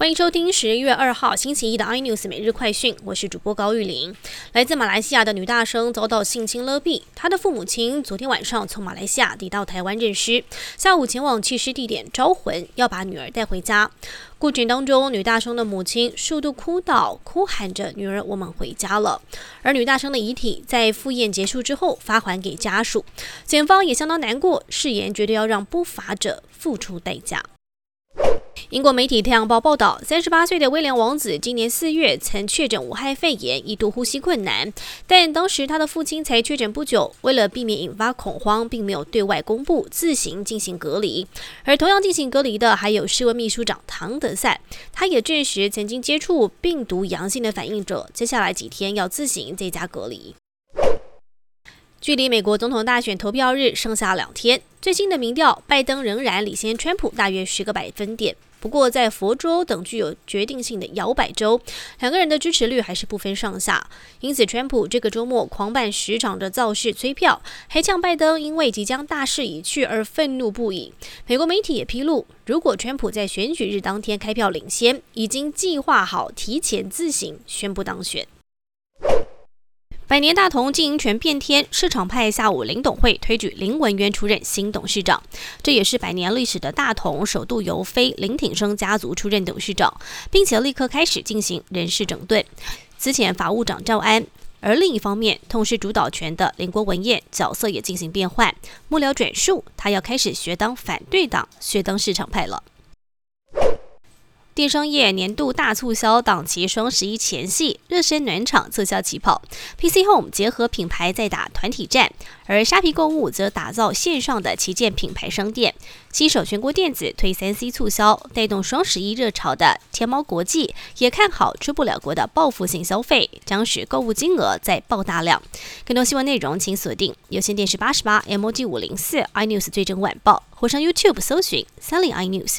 欢迎收听十一月二号星期一的 iNews 每日快讯，我是主播高玉玲。来自马来西亚的女大生遭到性侵勒毙，她的父母亲昨天晚上从马来西亚抵到台湾认尸，下午前往弃尸地点招魂，要把女儿带回家。过程当中，女大生的母亲数度哭倒，哭喊着：“女儿，我们回家了。”而女大生的遗体在赴宴结束之后发还给家属，检方也相当难过，誓言绝对要让不法者付出代价。英国媒体《太阳报》报道，三十八岁的威廉王子今年四月曾确诊武汉肺炎，一度呼吸困难，但当时他的父亲才确诊不久，为了避免引发恐慌，并没有对外公布，自行进行隔离。而同样进行隔离的还有世卫秘书长唐德赛，他也证实曾经接触病毒阳性的反应者，接下来几天要自行在家隔离。距离美国总统大选投票日剩下两天，最新的民调，拜登仍然领先川普大约十个百分点。不过，在佛州等具有决定性的摇摆州，两个人的支持率还是不分上下。因此，川普这个周末狂办十场的造势催票，还呛拜登因为即将大势已去而愤怒不已。美国媒体也披露，如果川普在选举日当天开票领先，已经计划好提前自行宣布当选。百年大同经营权变天，市场派下午林董会推举林文渊出任新董事长，这也是百年历史的大同首度由非林挺生家族出任董事长，并且立刻开始进行人事整顿。此前法务长赵安，而另一方面，痛失主导权的林国文彦角色也进行变换，幕僚转述，他要开始学当反对党，学当市场派了。电商业年度大促销档期双十一前夕，热身暖场促销起跑。PC Home 结合品牌在打团体战，而虾皮购物则打造线上的旗舰品牌商店。携手全国电子推三 C 促销，带动双十一热潮的天猫国际也看好出不了国的报复性消费，将使购物金额再爆大量。更多新闻内容，请锁定有线电视八十八 MOD 五零四 iNews 最正晚报，或上 YouTube 搜寻三零 iNews。